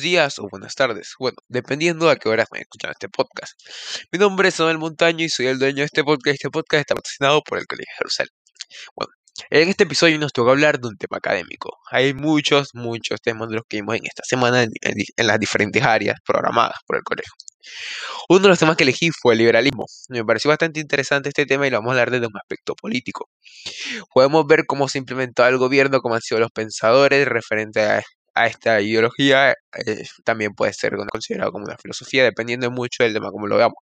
Días o buenas tardes, bueno, dependiendo a qué horas me escuchan este podcast. Mi nombre es Samuel Montaño y soy el dueño de este podcast. Este podcast está patrocinado por el Colegio Jerusalén. Bueno, en este episodio nos toca hablar de un tema académico. Hay muchos, muchos temas de los que vimos en esta semana en, en las diferentes áreas programadas por el colegio. Uno de los temas que elegí fue el liberalismo. Me pareció bastante interesante este tema y lo vamos a hablar desde un aspecto político. Podemos ver cómo se implementó el gobierno, cómo han sido los pensadores referente a, esta ideología. Eh, también puede ser considerado como una filosofía, dependiendo mucho del tema como lo veamos.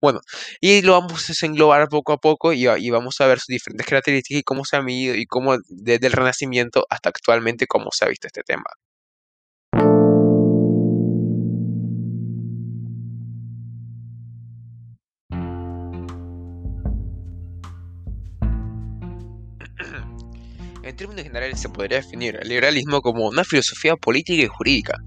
Bueno, y lo vamos a englobar poco a poco y, y vamos a ver sus diferentes características y cómo se ha medido y cómo desde el Renacimiento hasta actualmente cómo se ha visto este tema. Términos generales se podría definir el liberalismo como una filosofía política y jurídica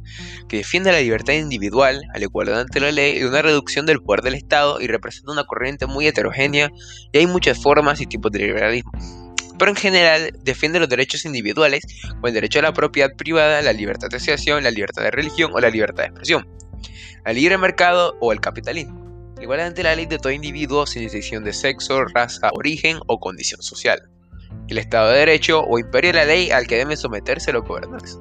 que defiende la libertad individual, al igualdad ante la ley y una reducción del poder del Estado y representa una corriente muy heterogénea y hay muchas formas y tipos de liberalismo. Pero en general defiende los derechos individuales como el derecho a la propiedad privada, la libertad de asociación, la libertad de religión o la libertad de expresión, el libre mercado o el capitalismo. Igualdad ante la ley de todo individuo sin distinción de sexo, raza, origen o condición social el Estado de Derecho o imperio de la ley al que deben someterse los gobernantes.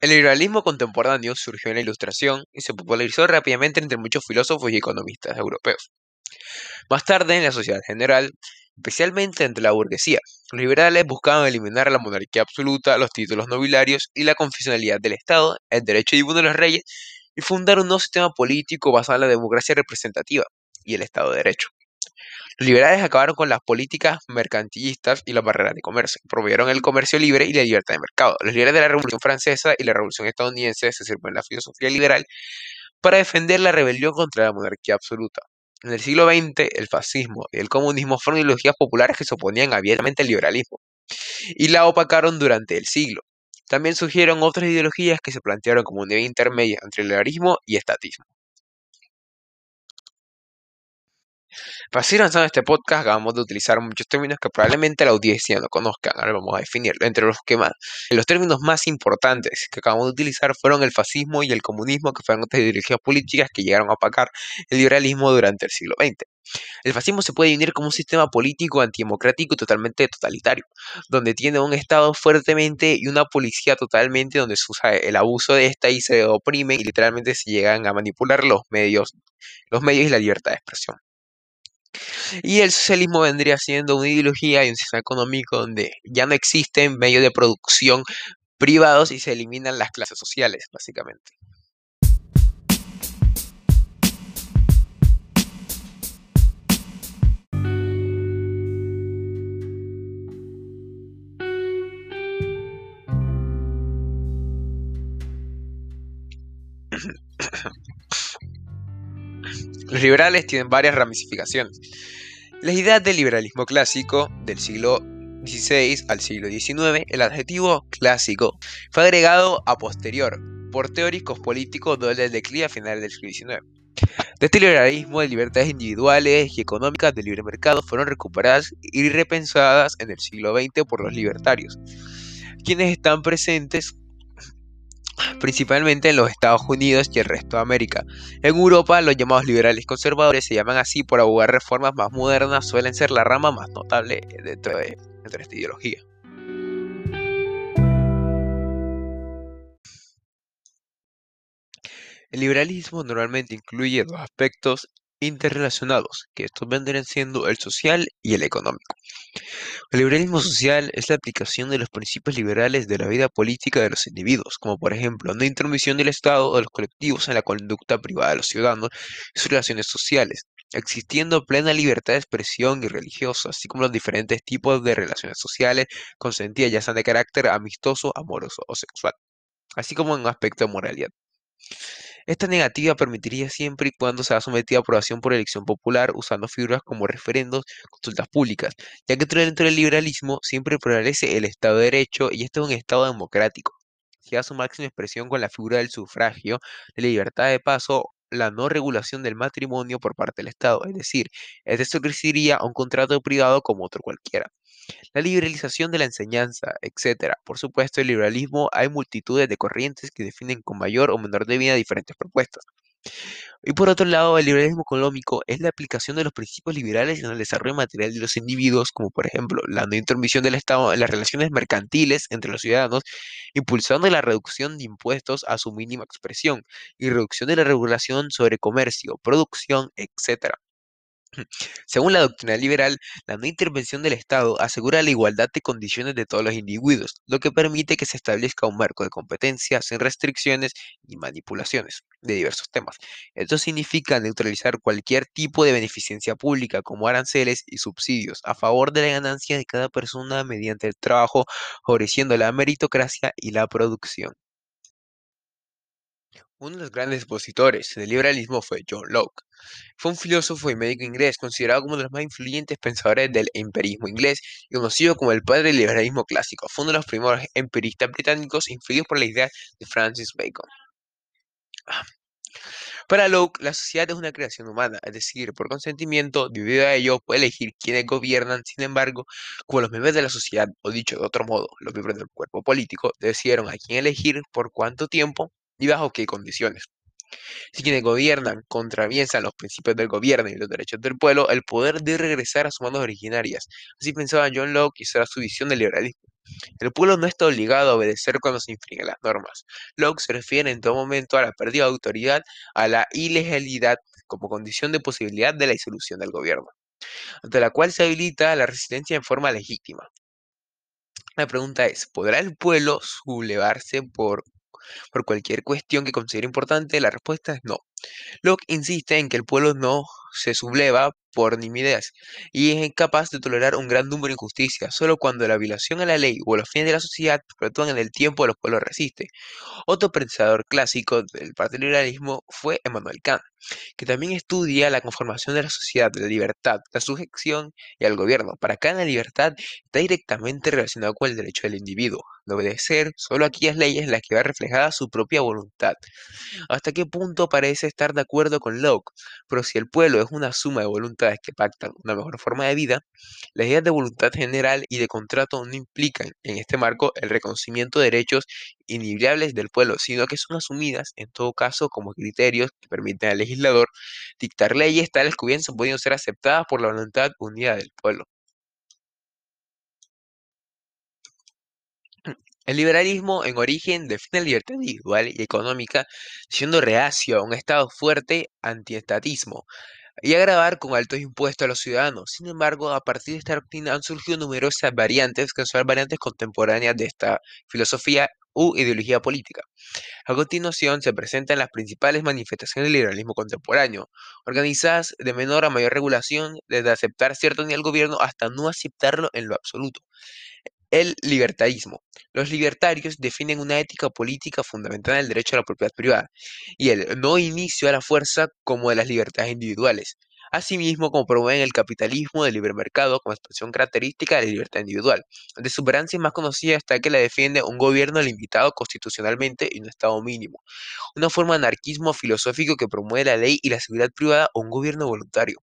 El liberalismo contemporáneo surgió en la Ilustración y se popularizó rápidamente entre muchos filósofos y economistas europeos. Más tarde, en la sociedad general, especialmente entre la burguesía, los liberales buscaban eliminar la monarquía absoluta, los títulos nobiliarios y la confesionalidad del Estado, el derecho divino de los reyes, y fundar un nuevo sistema político basado en la democracia representativa y el Estado de Derecho. Los liberales acabaron con las políticas mercantilistas y las barreras de comercio. Promovieron el comercio libre y la libertad de mercado. Los líderes de la Revolución Francesa y la Revolución Estadounidense se sirven la filosofía liberal para defender la rebelión contra la monarquía absoluta. En el siglo XX, el fascismo y el comunismo fueron ideologías populares que se oponían abiertamente al liberalismo y la opacaron durante el siglo. También surgieron otras ideologías que se plantearon como un nivel intermedio entre liberalismo y estatismo. Para seguir avanzando este podcast, acabamos de utilizar muchos términos que probablemente la audiencia no conozcan. Ahora vamos a definirlo. Entre los que más, los términos más importantes que acabamos de utilizar fueron el fascismo y el comunismo, que fueron otras ideologías políticas que llegaron a opacar el liberalismo durante el siglo XX. El fascismo se puede definir como un sistema político antidemocrático y totalmente totalitario, donde tiene un Estado fuertemente y una policía totalmente donde se usa el abuso de esta y se oprime y literalmente se llegan a manipular los medios, los medios y la libertad de expresión. Y el socialismo vendría siendo una ideología y un sistema económico donde ya no existen medios de producción privados y se eliminan las clases sociales, básicamente. Los liberales tienen varias ramificaciones. La idea del liberalismo clásico del siglo XVI al siglo XIX, el adjetivo clásico, fue agregado a posterior por teóricos políticos desde el declive a finales del siglo XIX. De este liberalismo de libertades individuales y económicas del libre mercado fueron recuperadas y repensadas en el siglo XX por los libertarios, quienes están presentes principalmente en los Estados Unidos y el resto de América. En Europa, los llamados liberales conservadores se llaman así por abogar reformas más modernas, suelen ser la rama más notable dentro de, dentro de esta ideología. El liberalismo normalmente incluye dos aspectos interrelacionados, que estos vendrían siendo el social y el económico. El liberalismo social es la aplicación de los principios liberales de la vida política de los individuos, como por ejemplo no intervención del Estado o de los colectivos en la conducta privada de los ciudadanos y sus relaciones sociales, existiendo plena libertad de expresión y religiosa, así como los diferentes tipos de relaciones sociales consentidas, ya sean de carácter amistoso, amoroso o sexual, así como en un aspecto de moralidad. Esta negativa permitiría siempre y cuando sea sometida a aprobación por elección popular usando figuras como referendos, consultas públicas, ya que dentro del liberalismo siempre prevalece el Estado de Derecho y este es un Estado democrático. Llega a su máxima expresión con la figura del sufragio, de la libertad de paso, la no regulación del matrimonio por parte del Estado, es decir, este se a un contrato privado como otro cualquiera la liberalización de la enseñanza, etc. Por supuesto, el liberalismo hay multitudes de corrientes que definen con mayor o menor medida diferentes propuestas. Y por otro lado, el liberalismo económico es la aplicación de los principios liberales en el desarrollo material de los individuos, como por ejemplo la no intervención del Estado en las relaciones mercantiles entre los ciudadanos, impulsando la reducción de impuestos a su mínima expresión y reducción de la regulación sobre comercio, producción, etc. Según la doctrina liberal, la no intervención del Estado asegura la igualdad de condiciones de todos los individuos, lo que permite que se establezca un marco de competencia sin restricciones y manipulaciones de diversos temas. Esto significa neutralizar cualquier tipo de beneficencia pública como aranceles y subsidios a favor de la ganancia de cada persona mediante el trabajo, favoreciendo la meritocracia y la producción. Uno de los grandes expositores del liberalismo fue John Locke. Fue un filósofo y médico inglés considerado como uno de los más influyentes pensadores del empirismo inglés y conocido como el padre del liberalismo clásico. Fue uno de los primeros empiristas británicos influidos por la idea de Francis Bacon. Para Locke, la sociedad es una creación humana, es decir, por consentimiento, debido a ello, puede elegir quiénes gobiernan. Sin embargo, como los miembros de la sociedad, o dicho de otro modo, los miembros del cuerpo político, decidieron a quién elegir, por cuánto tiempo y bajo qué condiciones. Si quienes gobiernan contraviesan los principios del gobierno y los derechos del pueblo, el poder debe regresar a sus manos originarias. Así pensaba John Locke y será su visión del liberalismo. El pueblo no está obligado a obedecer cuando se infringen las normas. Locke se refiere en todo momento a la pérdida de autoridad, a la ilegalidad como condición de posibilidad de la disolución del gobierno, ante la cual se habilita la resistencia en forma legítima. La pregunta es, ¿podrá el pueblo sublevarse por por cualquier cuestión que considere importante? La respuesta es no. Locke insiste en que el pueblo no se subleva por nimideas y es incapaz de tolerar un gran número de injusticias. Solo cuando la violación a la ley o los fines de la sociedad fluctúan en el tiempo, los pueblos resisten. Otro pensador clásico del liberalismo fue Emmanuel Kant, que también estudia la conformación de la sociedad, la libertad, la sujeción y al gobierno. Para Kant la libertad está directamente relacionada con el derecho del individuo de obedecer solo aquellas leyes en las que va reflejada su propia voluntad. ¿Hasta qué punto parece estar de acuerdo con Locke? Pero si el pueblo es una suma de que pactan una mejor forma de vida, las ideas de voluntad general y de contrato no implican en este marco el reconocimiento de derechos inviolables del pueblo, sino que son asumidas en todo caso como criterios que permiten al legislador dictar leyes tales que hubiesen podido ser aceptadas por la voluntad unida del pueblo. El liberalismo en origen define la libertad individual y económica, siendo reacio a un Estado fuerte antiestatismo y agravar con altos impuestos a los ciudadanos. Sin embargo, a partir de esta doctrina han surgido numerosas variantes que son variantes contemporáneas de esta filosofía u ideología política. A continuación se presentan las principales manifestaciones del liberalismo contemporáneo, organizadas de menor a mayor regulación, desde aceptar cierto nivel de gobierno hasta no aceptarlo en lo absoluto. El libertarismo. Los libertarios definen una ética política fundamental en el derecho a la propiedad privada y el no inicio a la fuerza como de las libertades individuales. Asimismo, como promueven el capitalismo del libre mercado como expresión característica de la libertad individual. De su más conocida está que la defiende un gobierno limitado constitucionalmente y un Estado mínimo. Una forma de anarquismo filosófico que promueve la ley y la seguridad privada o un gobierno voluntario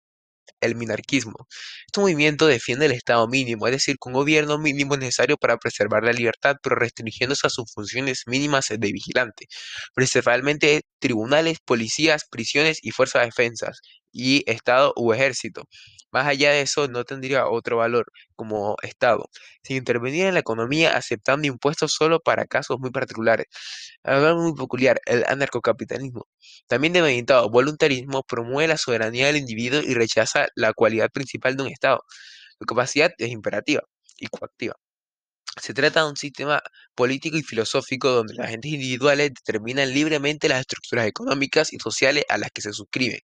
el minarquismo. Este movimiento defiende el Estado mínimo, es decir, un gobierno mínimo necesario para preservar la libertad, pero restringiéndose a sus funciones mínimas de vigilante, principalmente tribunales, policías, prisiones y fuerzas de defensas, y Estado u ejército. Más allá de eso, no tendría otro valor como Estado, sin intervenir en la economía aceptando impuestos solo para casos muy particulares. Algo muy peculiar, el anarcocapitalismo. También denominado voluntarismo, promueve la soberanía del individuo y rechaza la cualidad principal de un Estado. Su capacidad es imperativa y coactiva. Se trata de un sistema político y filosófico donde las agentes individuales determinan libremente las estructuras económicas y sociales a las que se suscriben.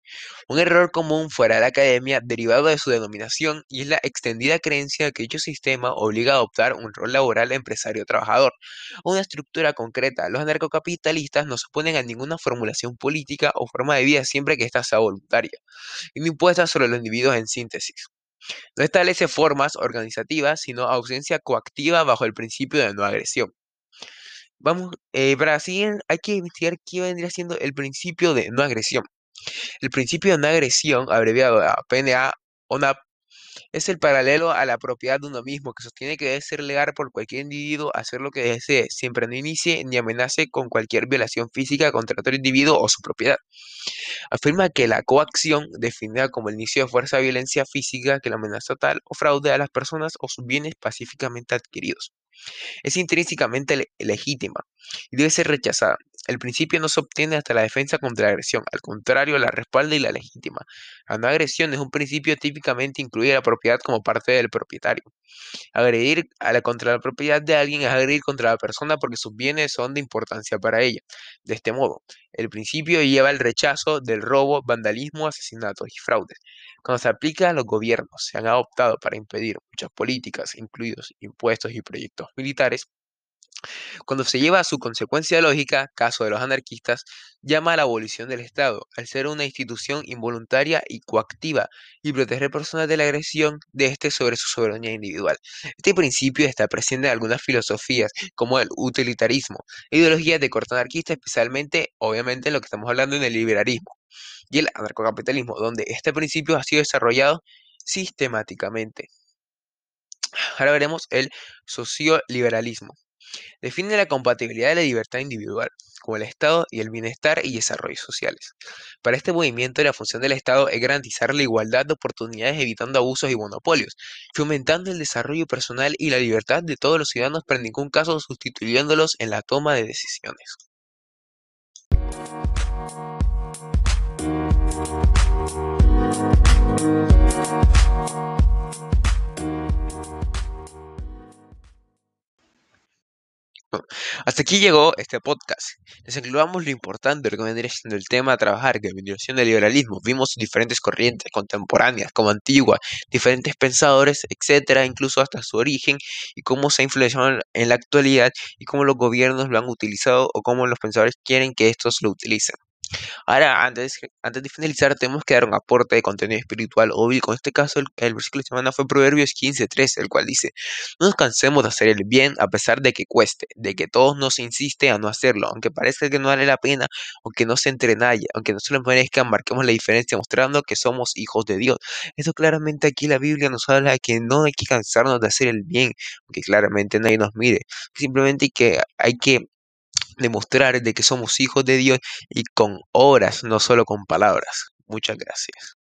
Un error común fuera de la academia, derivado de su denominación, y es la extendida creencia de que dicho sistema obliga a adoptar un rol laboral empresario-trabajador, una estructura concreta. Los anarcocapitalistas no se oponen a ninguna formulación política o forma de vida siempre que ésta sea voluntaria y no impuesta sobre los individuos en síntesis. No establece formas organizativas, sino ausencia coactiva bajo el principio de no agresión. Vamos, eh, para así hay que investigar qué vendría siendo el principio de no agresión. El principio de no agresión, abreviado a PNA ONAP, es el paralelo a la propiedad de uno mismo, que sostiene que debe ser legal por cualquier individuo hacer lo que desee, siempre no inicie ni amenace con cualquier violación física contra otro individuo o su propiedad. Afirma que la coacción, definida como el inicio de fuerza de violencia física que la amenaza tal o fraude a las personas o sus bienes pacíficamente adquiridos. Es intrínsecamente legítima y debe ser rechazada. El principio no se obtiene hasta la defensa contra la agresión, al contrario, la respalda y la legítima. La no agresión es un principio típicamente incluye la propiedad como parte del propietario. Agredir a la, contra la propiedad de alguien es agredir contra la persona porque sus bienes son de importancia para ella. De este modo, el principio lleva el rechazo del robo, vandalismo, asesinatos y fraudes. Cuando se aplica a los gobiernos, se han adoptado para impedir muchas políticas, incluidos impuestos y proyectos militares, cuando se lleva a su consecuencia lógica, caso de los anarquistas, llama a la abolición del Estado, al ser una institución involuntaria y coactiva, y proteger personas de la agresión de éste sobre su soberanía individual. Este principio está presente en algunas filosofías, como el utilitarismo, ideologías de corte anarquista, especialmente, obviamente, en lo que estamos hablando en el liberalismo, y el anarcocapitalismo, donde este principio ha sido desarrollado sistemáticamente. Ahora veremos el socioliberalismo. Define la compatibilidad de la libertad individual con el Estado y el bienestar y desarrollo sociales. Para este movimiento, la función del Estado es garantizar la igualdad de oportunidades evitando abusos y monopolios, fomentando el desarrollo personal y la libertad de todos los ciudadanos, pero en ningún caso sustituyéndolos en la toma de decisiones. Hasta aquí llegó este podcast. Les incluamos lo importante lo que vendría siendo el tema a trabajar, que vendría siendo el liberalismo. Vimos diferentes corrientes contemporáneas, como antiguas, diferentes pensadores, etcétera, incluso hasta su origen y cómo se ha influenciado en la actualidad y cómo los gobiernos lo han utilizado o cómo los pensadores quieren que estos lo utilicen. Ahora, antes, antes de finalizar, tenemos que dar un aporte de contenido espiritual o bíblico. En este caso, el, versículo de semana fue Proverbios 15.13, el cual dice, no nos cansemos de hacer el bien a pesar de que cueste, de que todos nos insiste a no hacerlo, aunque parezca que no vale la pena, aunque no se entrenalle, aunque no se lo merezca, marquemos la diferencia mostrando que somos hijos de Dios. Eso claramente aquí la Biblia nos habla de que no hay que cansarnos de hacer el bien, aunque claramente nadie nos mire. Simplemente que hay que demostrar de que somos hijos de Dios y con obras, no solo con palabras. Muchas gracias.